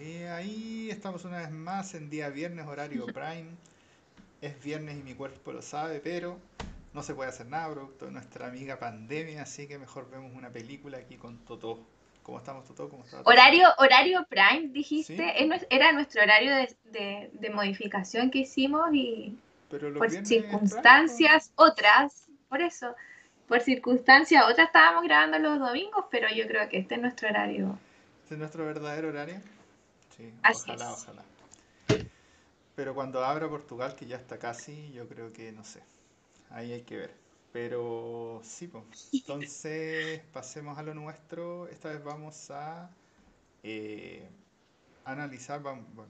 Y ahí estamos una vez más en día viernes, horario prime. Es viernes y mi cuerpo lo sabe, pero no se puede hacer nada producto de nuestra amiga pandemia, así que mejor vemos una película aquí con Totó. ¿Cómo estamos, Totó? ¿Cómo está Horario, horario prime, dijiste. Era nuestro horario de, de, modificación que hicimos y por circunstancias otras, por eso, por circunstancias otras estábamos grabando los domingos, pero yo creo que este es nuestro horario. ¿Este es nuestro verdadero horario? Sí, ojalá, ojalá. Pero cuando abra Portugal, que ya está casi, yo creo que no sé. Ahí hay que ver. Pero sí, pues. Entonces, pasemos a lo nuestro. Esta vez vamos a eh, analizar,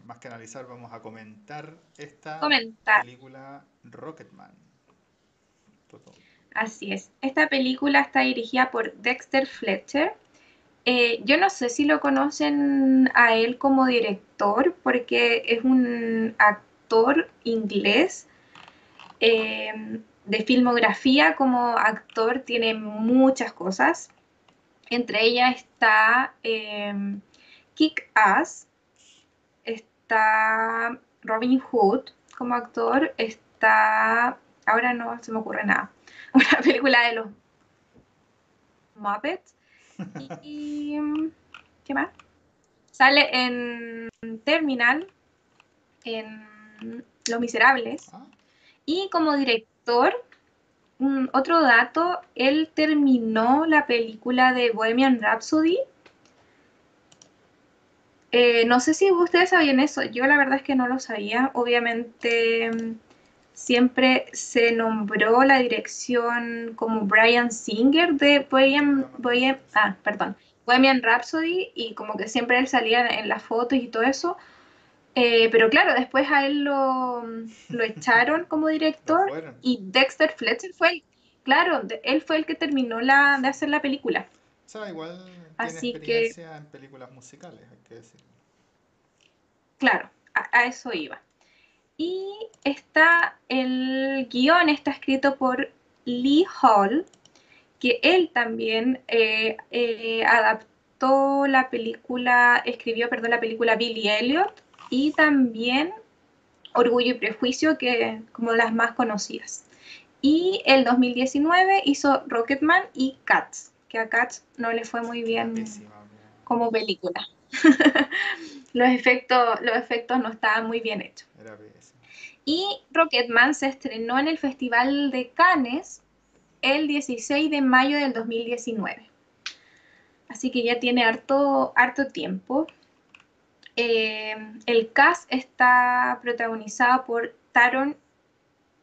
más que analizar, vamos a comentar esta película Rocketman. Así es. Esta película está dirigida por Dexter Fletcher. Eh, yo no sé si lo conocen a él como director, porque es un actor inglés. Eh, de filmografía como actor tiene muchas cosas. Entre ellas está eh, Kick Ass, está Robin Hood como actor, está, ahora no se me ocurre nada, una película de los Muppets. Y, ¿qué más? Sale en Terminal, en Los Miserables. Ah. Y como director, otro dato, él terminó la película de Bohemian Rhapsody eh, no sé si ustedes sabían eso, yo la verdad es que no lo sabía. Obviamente siempre se nombró la dirección como Brian Singer de Bohemian, ah, perdón, Bohemian Rhapsody y como que siempre él salía en las fotos y todo eso. Eh, pero claro, después a él lo, lo echaron como director y Dexter Fletcher fue el, claro, él fue el que terminó la, de hacer la película. O sea, igual Así experiencia que, en películas musicales, hay que decir. Claro, a, eso iba. Y está el guion está escrito por Lee Hall, que él también eh, eh, adaptó la película, escribió, perdón, la película Billy Elliot y también Orgullo y Prejuicio, que como las más conocidas. Y el 2019 hizo Rocketman y Cats que a Cats no le fue muy bien como película. los, efectos, los efectos no estaban muy bien hechos. Y Rocketman se estrenó en el Festival de Cannes el 16 de mayo del 2019. Así que ya tiene harto, harto tiempo. Eh, el cast está protagonizado por Taron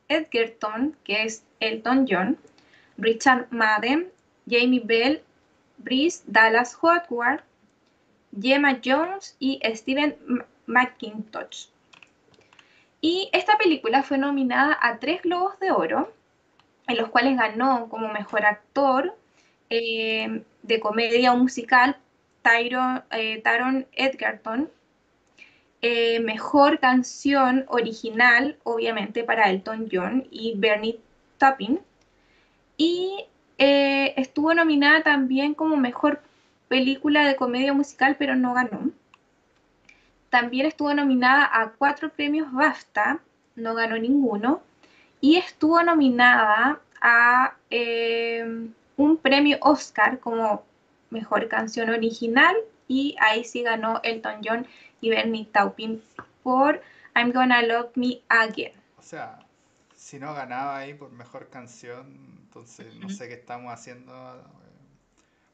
Edgerton, que es Elton John, Richard Madden, Jamie Bell, Brice Dallas Howard, Gemma Jones y Steven McIntosh. Y esta película fue nominada a tres Globos de Oro, en los cuales ganó como mejor actor eh, de comedia o musical Tyron, eh, Taron Edgerton, eh, mejor canción original, obviamente, para Elton John y Bernie Taupin, y eh, estuvo nominada también como mejor película de comedia musical, pero no ganó. También estuvo nominada a cuatro premios BAFTA, no ganó ninguno. Y estuvo nominada a eh, un premio Oscar como mejor canción original. Y ahí sí ganó Elton John y Bernie Taupin por I'm Gonna Love Me Again. O sea, si no ganaba ahí por mejor canción, entonces no sé qué estamos haciendo.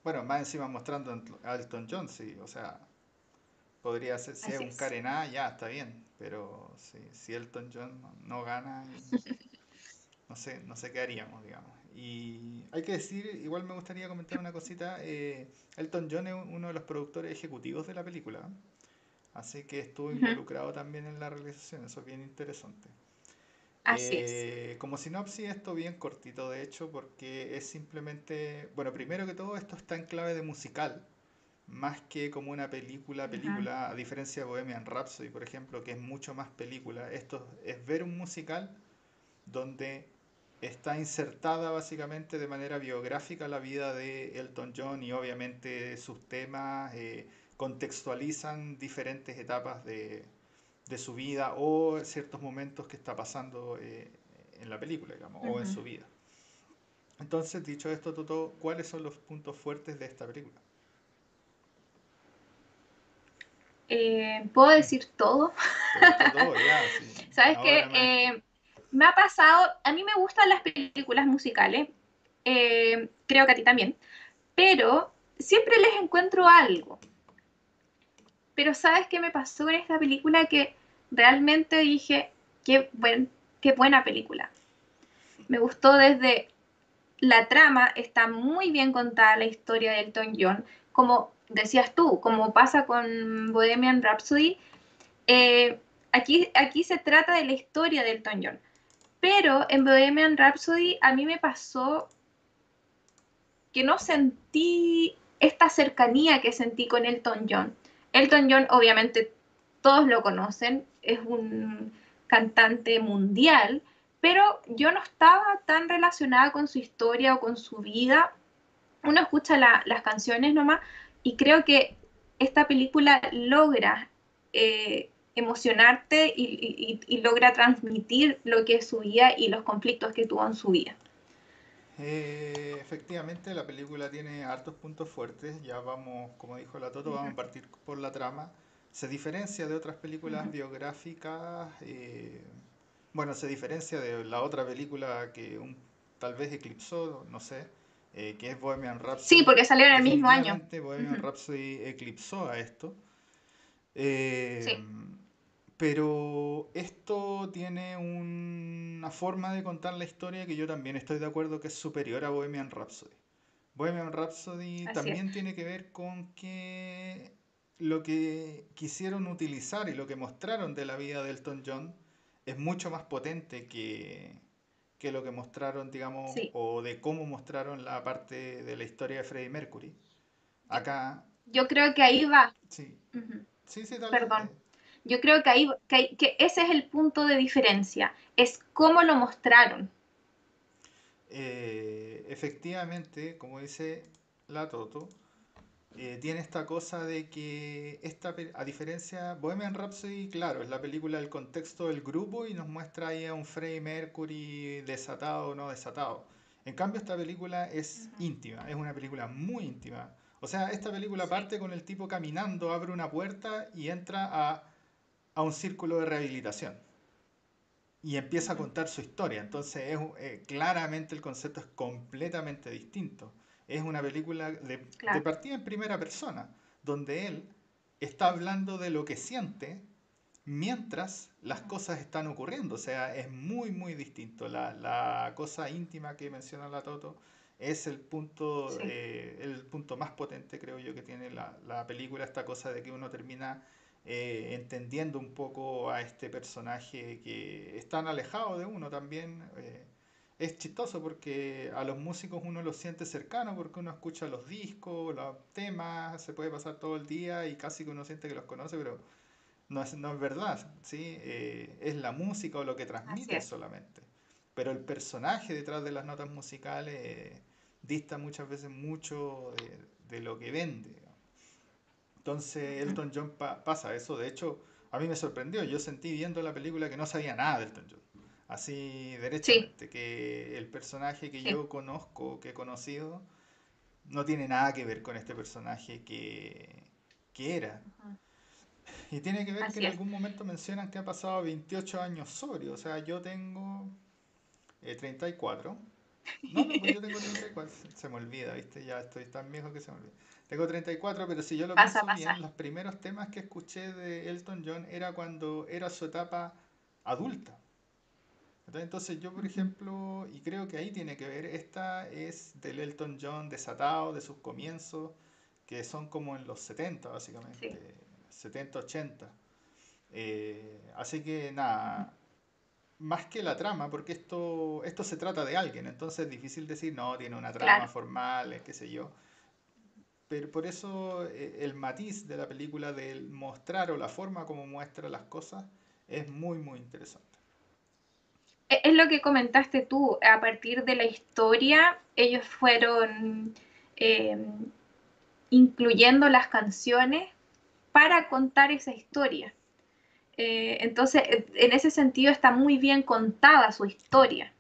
Bueno, más encima mostrando a Elton John, sí, o sea, podría ser, si es un Karená, ya está bien, pero si, si Elton John no, gana, no sé, no sé qué haríamos, digamos. Y hay que decir, igual me gustaría comentar una cosita, eh, Elton John es uno de los productores ejecutivos de la película, así que estuvo involucrado también en la realización, eso es bien interesante. Así es. Eh, como sinopsis, esto bien cortito, de hecho, porque es simplemente, bueno, primero que todo, esto está en clave de musical, más que como una película, película, a diferencia de Bohemian Rhapsody, por ejemplo, que es mucho más película. Esto es ver un musical donde está insertada básicamente de manera biográfica la vida de Elton John y obviamente sus temas, eh, contextualizan diferentes etapas de, su vida o ciertos momentos que está pasando eh, en la película, digamos, o en su vida. Entonces, dicho esto, Toto, ¿cuáles son los puntos fuertes de esta película? Eh, ¿Puedo decir todo? Sabes que eh, me ha pasado, a mí me gustan las películas musicales, eh, creo que a ti también, pero siempre les encuentro algo. Pero ¿sabes qué me pasó en esta película? Que realmente dije, qué, buen, qué buena película. Me gustó desde la trama, está muy bien contada la historia de Elton John, como decías tú, como pasa con Bohemian Rhapsody, eh, aquí, aquí se trata de la historia de Elton John. Pero en Bohemian Rhapsody a mí me pasó que no sentí esta cercanía que sentí con Elton John. Elton John, obviamente, todos lo conocen, es un cantante mundial, pero yo no estaba tan relacionada con su historia o con su vida. Uno escucha las canciones nomás, y creo que esta película logra eh, emocionarte y, logra transmitir lo que es su vida y los conflictos que tuvo en su vida. Eh, efectivamente, la película tiene hartos puntos fuertes. Ya vamos, como dijo la Toto, vamos a partir por la trama. Se diferencia de otras películas biográficas. Eh, bueno, se diferencia de la otra película que un, tal vez eclipsó, no sé, eh, que es Bohemian Rhapsody. Sí, porque salió en el mismo año. Bohemian Rhapsody eclipsó a esto. Eh, pero esto tiene una forma de contar la historia que yo también estoy de acuerdo que es superior a Bohemian Rhapsody. Bohemian Rhapsody también tiene que ver con que lo que quisieron utilizar y lo que mostraron de la vida de Elton John es mucho más potente que, que lo que mostraron, digamos, o de cómo mostraron la parte de la historia de Freddie Mercury. Acá. Yo creo que ahí va. Sí. Sí, sí, Perdón. Yo creo que ahí que, que, ese es el punto de diferencia, es cómo lo mostraron. Eh, efectivamente, como dice la Toto, eh, tiene esta cosa de que, esta, a diferencia, Bohemian Rhapsody, claro, es la película del contexto del grupo y nos muestra ahí a un Freddie Mercury desatado o no desatado. En cambio, esta película es íntima, es una película muy íntima. O sea, esta película parte con el tipo caminando, abre una puerta y entra a, a un círculo de rehabilitación. Y empieza a contar su historia. Entonces, es, eh, claramente el concepto es completamente distinto es una película de, partida en primera persona, donde él está hablando de lo que siente mientras las cosas están ocurriendo. O sea, es muy, muy distinto. La, cosa íntima que menciona la Toto es el punto, eh, el punto más potente, creo yo, que tiene la, película, esta cosa de que uno termina eh, entendiendo un poco a este personaje que es tan alejado de uno también. Eh, es chistoso porque a los músicos uno los siente cercanos porque uno escucha los discos, los temas, se puede pasar todo el día y casi que uno siente que los conoce, pero no es, no es verdad, ¿sí? Eh, es la música o lo que transmite solamente. Pero el personaje detrás de las notas musicales dista muchas veces mucho de, lo que vende. Entonces Elton John pasa eso, de hecho a mí me sorprendió, yo sentí viendo la película que no sabía nada de Elton John así derechamente, que el personaje que yo conozco, que he conocido, no tiene nada que ver con este personaje que, era. Y tiene que ver que en algún momento mencionan que ha pasado 28 años sobrio, o sea, yo tengo 34. Eh, no, no, pues yo tengo 34, se me olvida, ¿viste? Ya estoy tan viejo que se me olvida. Tengo 34, pero si yo lo pienso bien, los primeros temas que escuché de Elton John era cuando era su etapa adulta. Entonces yo, por ejemplo, y creo que ahí tiene que ver, esta es del Elton John desatado, de sus comienzos, que son como en los 70 básicamente, 70, 80. Eh, así que nada, más que la trama, porque esto, esto se trata de alguien, entonces es difícil decir, no, tiene una trama formal, qué sé yo. Pero por eso eh, el matiz de la película, del mostrar o la forma como muestra las cosas, es muy, muy interesante. E-, es lo que comentaste tú, a partir de la historia, ellos fueron em, incluyendo las canciones para contar esa historia. Eh, entonces, en ese sentido está muy bien contada su historia.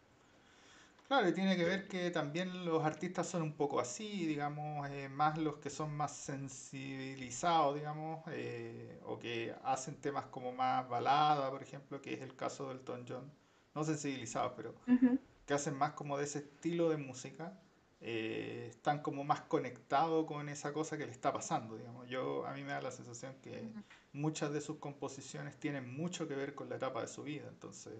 Claro, y tiene que ver que también los artistas son un poco así, digamos, eh, más los que son más sensibilizados, digamos, eh, o que hacen temas como más balada, por ejemplo, que es el caso del Elton John. No sensibilizados, pero que hacen más como de ese estilo de música, eh, están como más conectados con esa cosa que le está pasando, digamos. Yo, a mí me da la sensación que muchas de sus composiciones tienen mucho que ver con la etapa de su vida, entonces...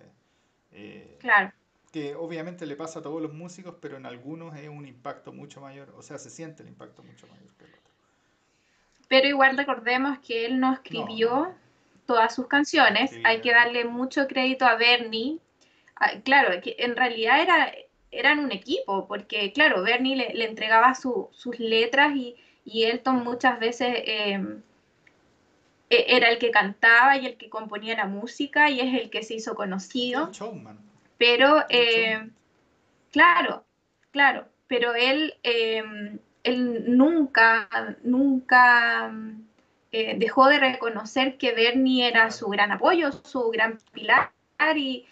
claro que obviamente le pasa a todos los músicos, pero en algunos es un impacto mucho mayor, o sea, se siente el impacto mucho mayor que el otro. Pero igual recordemos que él no escribió todas sus canciones, hay que darle mucho crédito a Bernie. Ah, claro, que en realidad era, eran un equipo, porque claro, Bernie le, entregaba sus letras y, y, Elton muchas veces em, e, era el que cantaba y el que componía la música y es el que se hizo conocido. Pero, eh, claro, claro, pero él, em, él nunca, nunca eh, dejó de reconocer que Bernie era su gran apoyo, su gran pilar y,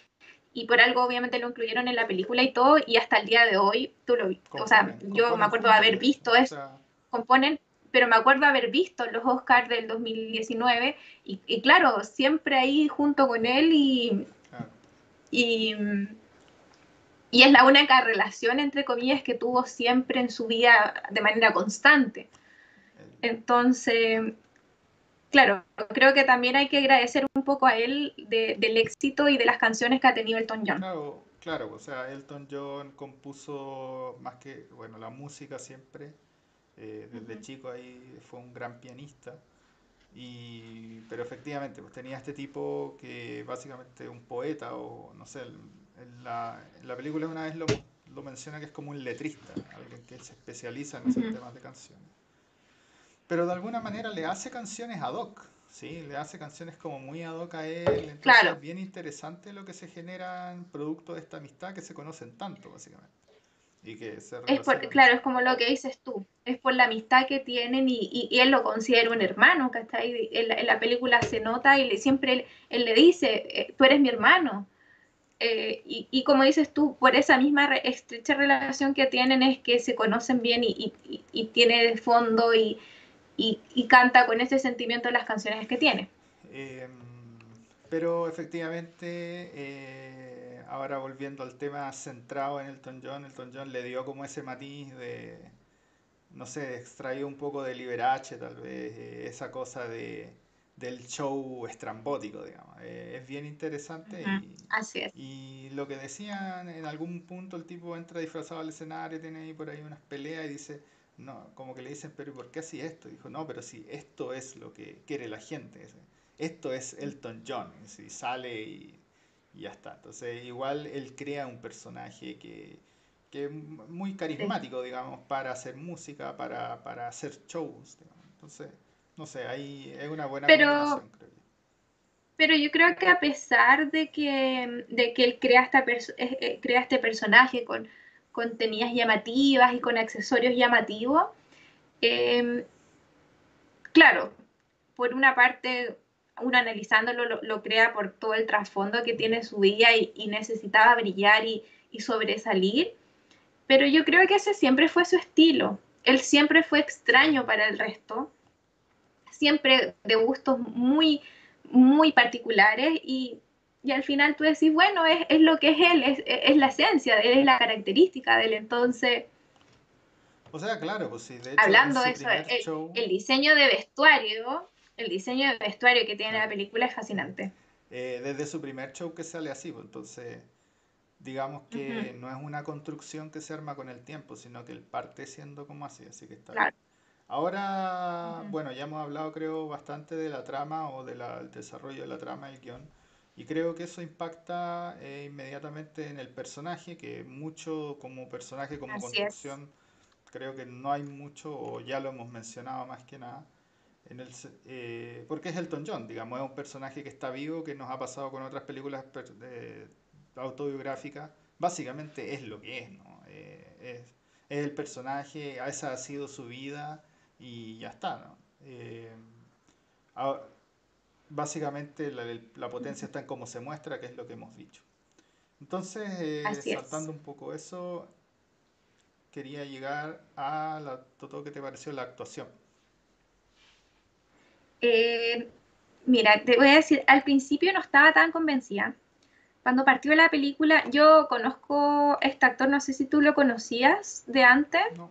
y por algo obviamente lo incluyeron en la película y todo, y hasta el día de hoy, tú lo o sea, yo me acuerdo de haber visto eso, componen, pero me acuerdo haber visto los Oscars del 2019, y, y claro, siempre ahí junto con él y, y, es la única relación, entre comillas, que tuvo siempre en su vida de manera constante. Entonces, claro, creo que también hay que agradecer un poco a él del éxito y de las canciones que ha tenido Elton John. Claro, claro, o sea, Elton John compuso más que, bueno, la música siempre, eh, desde chico ahí fue un gran pianista. Y, pero efectivamente, pues tenía este tipo que básicamente un poeta o no sé, en la, la película una vez lo, lo, menciona que es como un letrista, alguien que se especializa en esos temas de canciones. Pero de alguna manera le hace canciones ad hoc, ¿sí? Le hace canciones como muy ad hoc a él. Entonces claro. es bien interesante lo que se genera en producto de esta amistad que se conocen tanto, básicamente es claro, es como lo que dices tú, es por la amistad que tienen y, él lo considera un hermano, que está ahí en la, película se nota y siempre él, le dice, eh, tú eres mi hermano. Eh, y, como dices tú, por esa misma estrecha relación que tienen es que se conocen bien y, tiene de fondo y, canta con ese sentimiento las canciones que tiene. Em, pero efectivamente ahora volviendo al tema centrado en Elton John, Elton John le dio como ese matiz de, no sé, extraído un poco de Liberace tal vez, eh, esa cosa de, del show estrambótico, digamos. Eh, es bien interesante. y, Así es. Y lo que decían, en algún punto el tipo entra disfrazado al escenario, tiene ahí por ahí unas peleas y dice, no, como que le dicen, pero ¿por qué así esto? dijo, no, pero si esto es lo que quiere la gente. Esto es Elton John. Y sale y y ya está. Entonces, igual él crea un personaje que, que es muy carismático, digamos, para hacer música, para, para hacer shows. Entonces, no sé, ahí es una buena pero, creo yo. Pero yo creo que a pesar de que, de que él crea, esta eh, crea este personaje con, con llamativas y con accesorios llamativos, em, claro, por una parte uno analizándolo lo, crea por todo el trasfondo que tiene su vida y, necesitaba brillar y, sobresalir, pero yo creo que ese siempre fue su estilo. Él siempre fue extraño para el resto, siempre de gustos muy, muy particulares y, al final tú decís, bueno, es, lo que es él, es, la esencia de él, es la característica de él, entonces... O sea, claro, pues sí, de hecho, Hablando de eso, el diseño de vestuario el diseño de vestuario que tiene la película es fascinante. Eh, desde su primer show que sale así, pues, entonces digamos que no es una construcción que se arma con el tiempo, sino que él parte siendo como así, así que está claro. Ahora, bueno, ya hemos hablado creo bastante de la trama o del desarrollo de la trama del guion, y creo que eso impacta eh, inmediatamente en el personaje, que mucho como personaje, como construcción, creo que no hay mucho, o ya lo hemos mencionado más que nada. En el, eh, porque es Elton John, digamos, es un personaje que está vivo, que nos ha pasado con otras películas autobiográficas. Básicamente es lo que es, ¿no? Eh, es, el personaje, esa ha sido su vida y ya está, ¿no? Eh, básicamente la, potencia está en cómo se muestra, que es lo que hemos dicho. Entonces, eh, saltando un poco eso, quería llegar a la, todo que te pareció la actuación. Eh, mira, te voy a decir, al principio no estaba tan convencida. Cuando partió la película, yo conozco este actor, no sé si tú lo conocías de antes. No.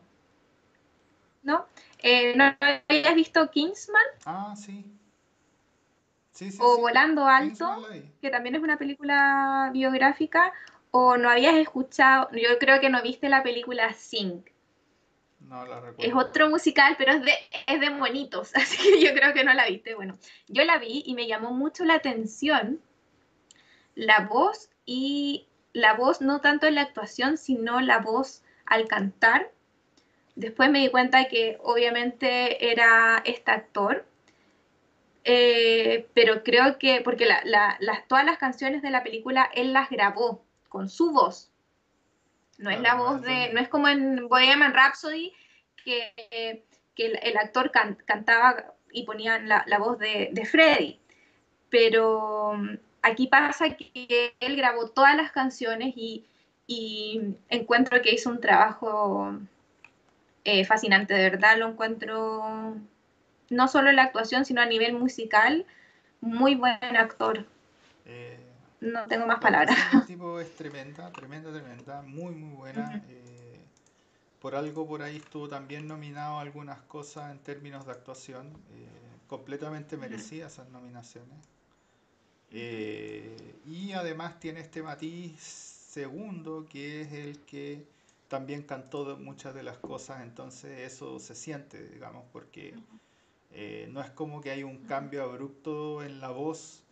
¿No? Eh, ¿No habías visto Kingsman? Ah, sí. Sí, sí, o Volando Alto, que también es una película biográfica, o no habías escuchado, yo creo que no viste la película Sing. No la recuerdo. Es otro musical, pero es de, es de monitos, así que yo creo que no la viste. Bueno, yo la vi y me llamó mucho la atención la voz y la voz no tanto en la actuación, sino la voz al cantar. Después me di cuenta que obviamente era este actor, eh, pero creo que, porque las, todas las canciones de la película él las grabó con su voz. No es la voz de, no es como en Bohemian Rhapsody, que, que el, actor cantaba y ponían la, voz de, de Freddy. Pero mm, aquí pasa que él grabó todas las canciones y, y encuentro que hizo un trabajo eh, fascinante, de verdad lo encuentro no solo en la actuación, sino a nivel musical, muy buen actor. Eh, no tengo más palabras. El tipo es tremenda, tremenda, tremenda, muy, muy buena. Eh, por algo por ahí estuvo también nominado a algunas cosas en términos de actuación, eh, completamente merecía esas nominaciones. y además tiene este matiz segundo, que es el que también cantó muchas de las cosas, entonces eso se siente, digamos, porque eh, no es como que hay un cambio abrupto en la voz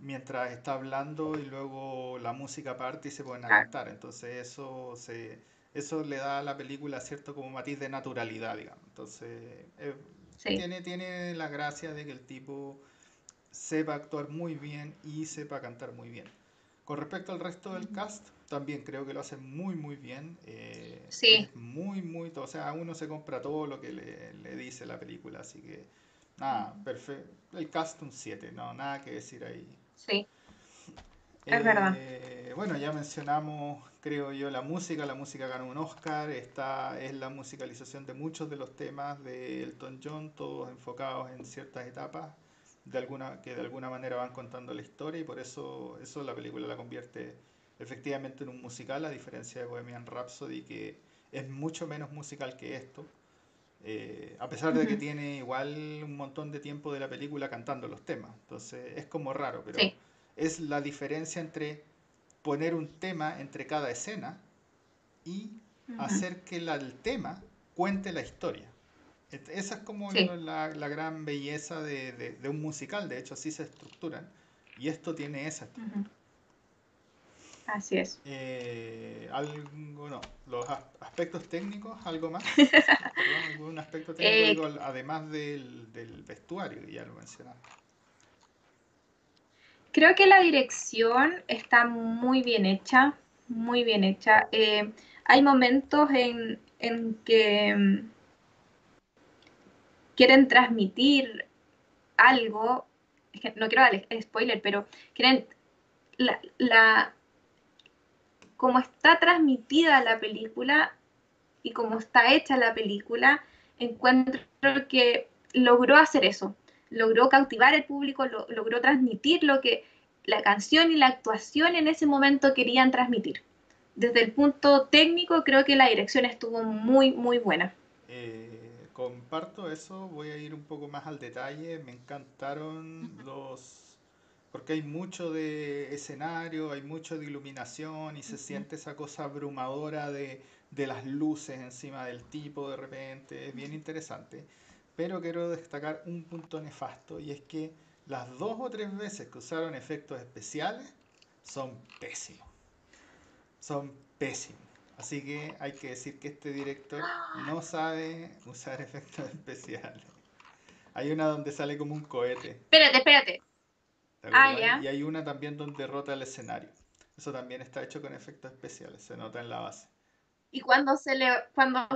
mientras está hablando y luego la música parte y se pueden a cantar. Entonces eso se eso le da a la película cierto como matiz de naturalidad, digamos. Entonces eh, tiene, tiene la gracia de que el tipo sepa actuar muy bien y sepa cantar muy bien. Con respecto al resto del cast, también creo que lo hace muy, muy bien. Eh, sí. muy, muy, o sea, uno se compra todo lo que le, dice la película, así que nada, perfecto. El cast un 7, no, nada que decir ahí. Sí. Es verdad. Eh, bueno, ya mencionamos, creo yo, la música. La música ganó un Oscar. Esta es la musicalización de muchos de los temas de Elton John, todos enfocados en ciertas etapas de alguna, que de alguna manera van contando la historia y por eso, eso la película la convierte efectivamente en un musical, a diferencia de Bohemian Rhapsody, que es mucho menos musical que esto. Eh, a pesar de que tiene igual un montón de tiempo de la película cantando los temas. Entonces es como raro, pero es la diferencia entre poner un tema entre cada escena y hacer que el tema cuente la historia. Esa es como la, gran belleza de, un musical, de hecho así se estructuran. Y esto tiene esa estructura. Así es. Eh, algo, no, los aspectos técnicos, algo más. ¿Algún aspecto técnico, eh, además del, vestuario, ya lo mencionaste? Creo que la dirección está muy bien hecha, muy bien hecha. Eh, hay momentos en, en que mm, quieren transmitir algo, no quiero darle spoiler, pero quieren la, la como está transmitida la película y como está hecha la película, encuentro que logró hacer eso, logró cautivar al público, logró transmitir lo que la canción y la actuación en ese momento querían transmitir. Desde el punto técnico creo que la dirección estuvo muy, muy buena. Eh, comparto eso, voy a ir un poco más al detalle, me encantaron los porque hay mucho de escenario, hay mucho de iluminación y se siente esa cosa abrumadora de, las luces encima del tipo de repente, es bien interesante. Pero quiero destacar un punto nefasto y es que las dos o tres veces que usaron efectos especiales son pésimos. Son pésimos. Así que hay que decir que este director no sabe usar efectos especiales. Hay una donde sale como un cohete. Espérate, espérate. Ah, y hay una también donde rota el escenario. Eso también está hecho con efectos especiales, se nota en la base. Y cuando se le, cuando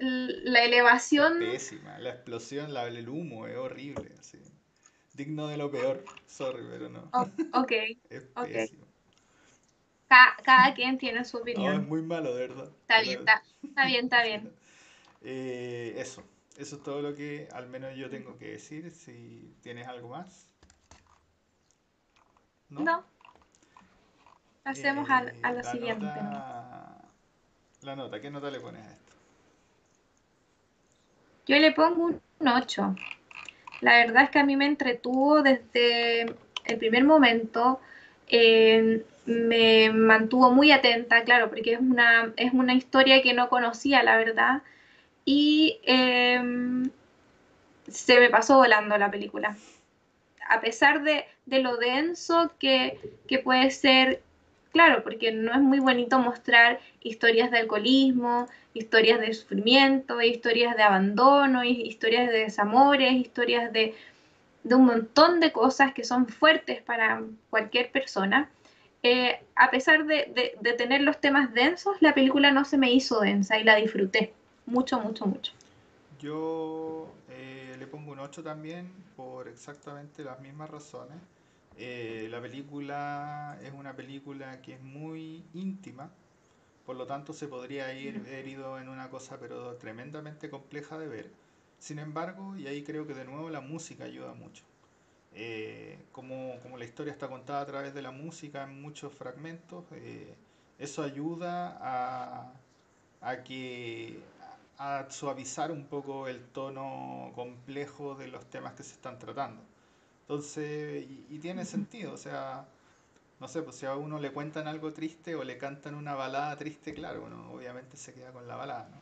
la elevación. pésima, la explosión, la, el humo es horrible. digno de lo peor. Sorry, pero no. Oh, ok. es ok. pésimo. Ca- cada quien tiene su No, es opinión. muy malo, de verdad. Está bien, está, está bien, está bien. Eh, eso, eso es todo lo que al menos yo tengo que decir. Si tienes algo más. ¿No? No. Pasemos a, Eh, a lo la siguiente. ¿no? nota- La nota, ¿qué nota le pones a esto? Yo le pongo un 8. La verdad es que a mí me entretuvo desde el primer momento. eh, me mantuvo muy atenta, claro, porque es una, es una historia que no conocía, la verdad. Y eh, se me pasó volando la película. A pesar de, lo denso que, puede ser, claro, porque no es muy bonito mostrar historias de alcoholismo, historias de sufrimiento, historias de abandono, hi- historias de desamores, historias de, un montón de cosas que son fuertes para cualquier persona. Eh, a pesar de, de- tener los temas densos, la película no se me hizo densa y la disfruté mucho, mucho, mucho. Yo le pongo un 8 también por exactamente las mismas razones. Eh, la película es una película que es muy íntima, por lo tanto se podría ir Ujú. herido en una cosa pero tremendamente compleja de ver. Sin embargo, y ahí creo que de nuevo la música ayuda mucho. Eh, como, como la historia está contada a través de la música en muchos fragmentos, eh, eso ayuda a, a que a suavizar un poco el tono complejo de los temas que se están tratando. Entonces, y, y tiene sentido, o sea, no sé, pues si a uno le cuentan algo triste o le cantan una balada triste, claro, uno obviamente se queda con la balada, ¿no?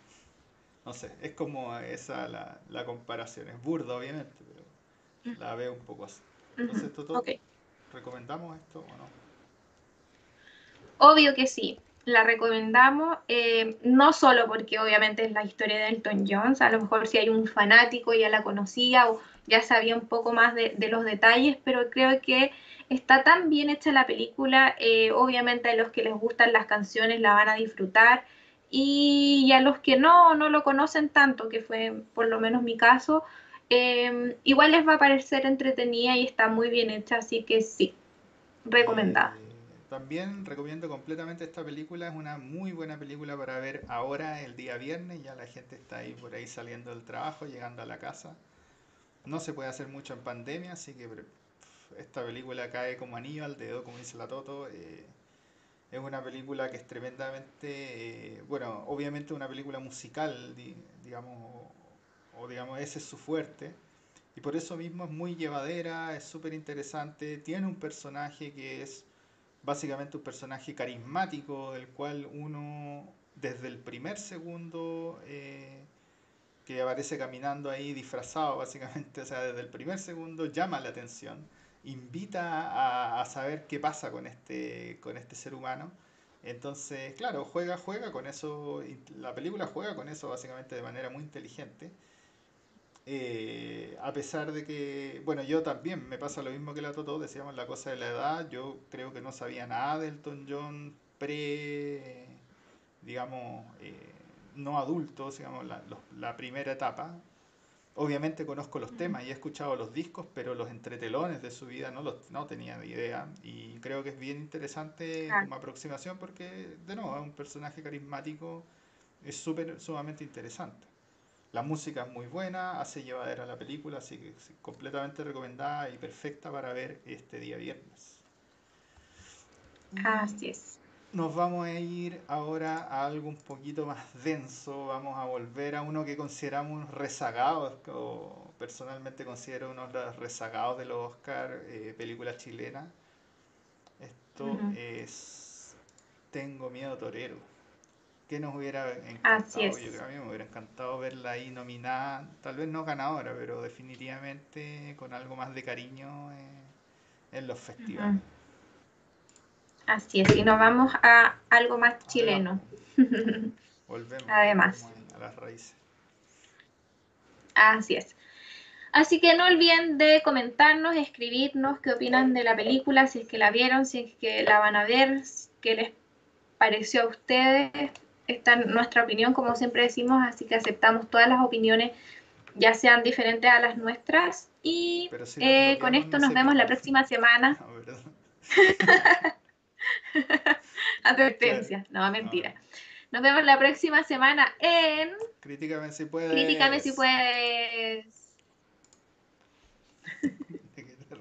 No sé, es como esa la, la comparación, es burda obviamente, pero la veo un poco así. Entonces. ¿recomendamos esto o no? Obvio que sí, la recomendamos, eh, no solo porque obviamente es la historia de Elton John, a lo mejor si hay un fanático ya la conocía o ya sabía un poco más de, los detalles, pero creo que está tan bien hecha la película, eh, obviamente a los que les gustan las canciones la van a disfrutar y, y a los que no, no lo conocen tanto, que fue por lo menos mi caso, eh, igual les va a parecer entretenida y está muy bien hecha, así que sí, recomendada. También recomiendo completamente esta película, es una muy buena película para ver ahora, el día viernes, ya la gente está ahí por ahí saliendo del trabajo, llegando a la casa. No se puede hacer mucho en pandemia, así que esta película cae como anillo al dedo, como dice la Toto. eh, es una película que es tremendamente, eh, bueno, obviamente una película musical, di- digamos, o, o digamos, ese es su fuerte. Y por eso mismo es muy llevadera, es súper interesante, tiene un personaje que es básicamente un personaje carismático, del cual uno desde el primer segundo eh, que aparece caminando ahí disfrazado, básicamente, o sea, desde el primer segundo llama la atención, invita a, a saber qué pasa con este, con este ser humano. Entonces, claro, juega, juega con eso, la película juega con eso básicamente de manera muy inteligente. Eh, a pesar de que, bueno, yo también me pasa lo mismo que la Toto, decíamos la cosa de la edad, yo creo que no sabía nada de Elton John pre, digamos, eh, no adultos, digamos, la, los- la primera etapa. Obviamente conozco los temas y he escuchado los discos, pero los entretelones de su vida no los no tenía ni idea. Y creo que es bien interesante Claro. como aproximación porque, de nuevo, es un personaje carismático, es súper, sumamente interesante. La música es muy buena, hace llevadera la película, así que sí, completamente recomendada y perfecta para ver este día viernes. Así es. nos vamos a ir ahora a algo un poquito más denso, vamos a volver a uno que consideramos rezagados, o personalmente considero uno de los rezagados de los Oscar, eh, película chilena. Esto Ujú. es Tengo miedo torero. Que nos hubiera Así encantado? Yo creo que a mí me hubiera encantado verla ahí nominada, tal vez no ganadora, pero definitivamente con algo más de cariño eh, en los festivales. Así es. Y nos vamos a algo más chileno. volvemos, Además. volvemos ahí a las raíces. Así es. Así que no olviden de comentarnos, escribirnos qué opinan de la película, si es que la vieron, si es que la van a ver, qué les pareció a ustedes. Esta es nuestra opinión, como siempre decimos, así que aceptamos todas las opiniones ya sean diferentes a las nuestras. Y eh, con esto nos vemos la próxima semana. Advertencia, no, mentira. Nos vemos la próxima semana en. Críticame si puedes. Críticame si puedes.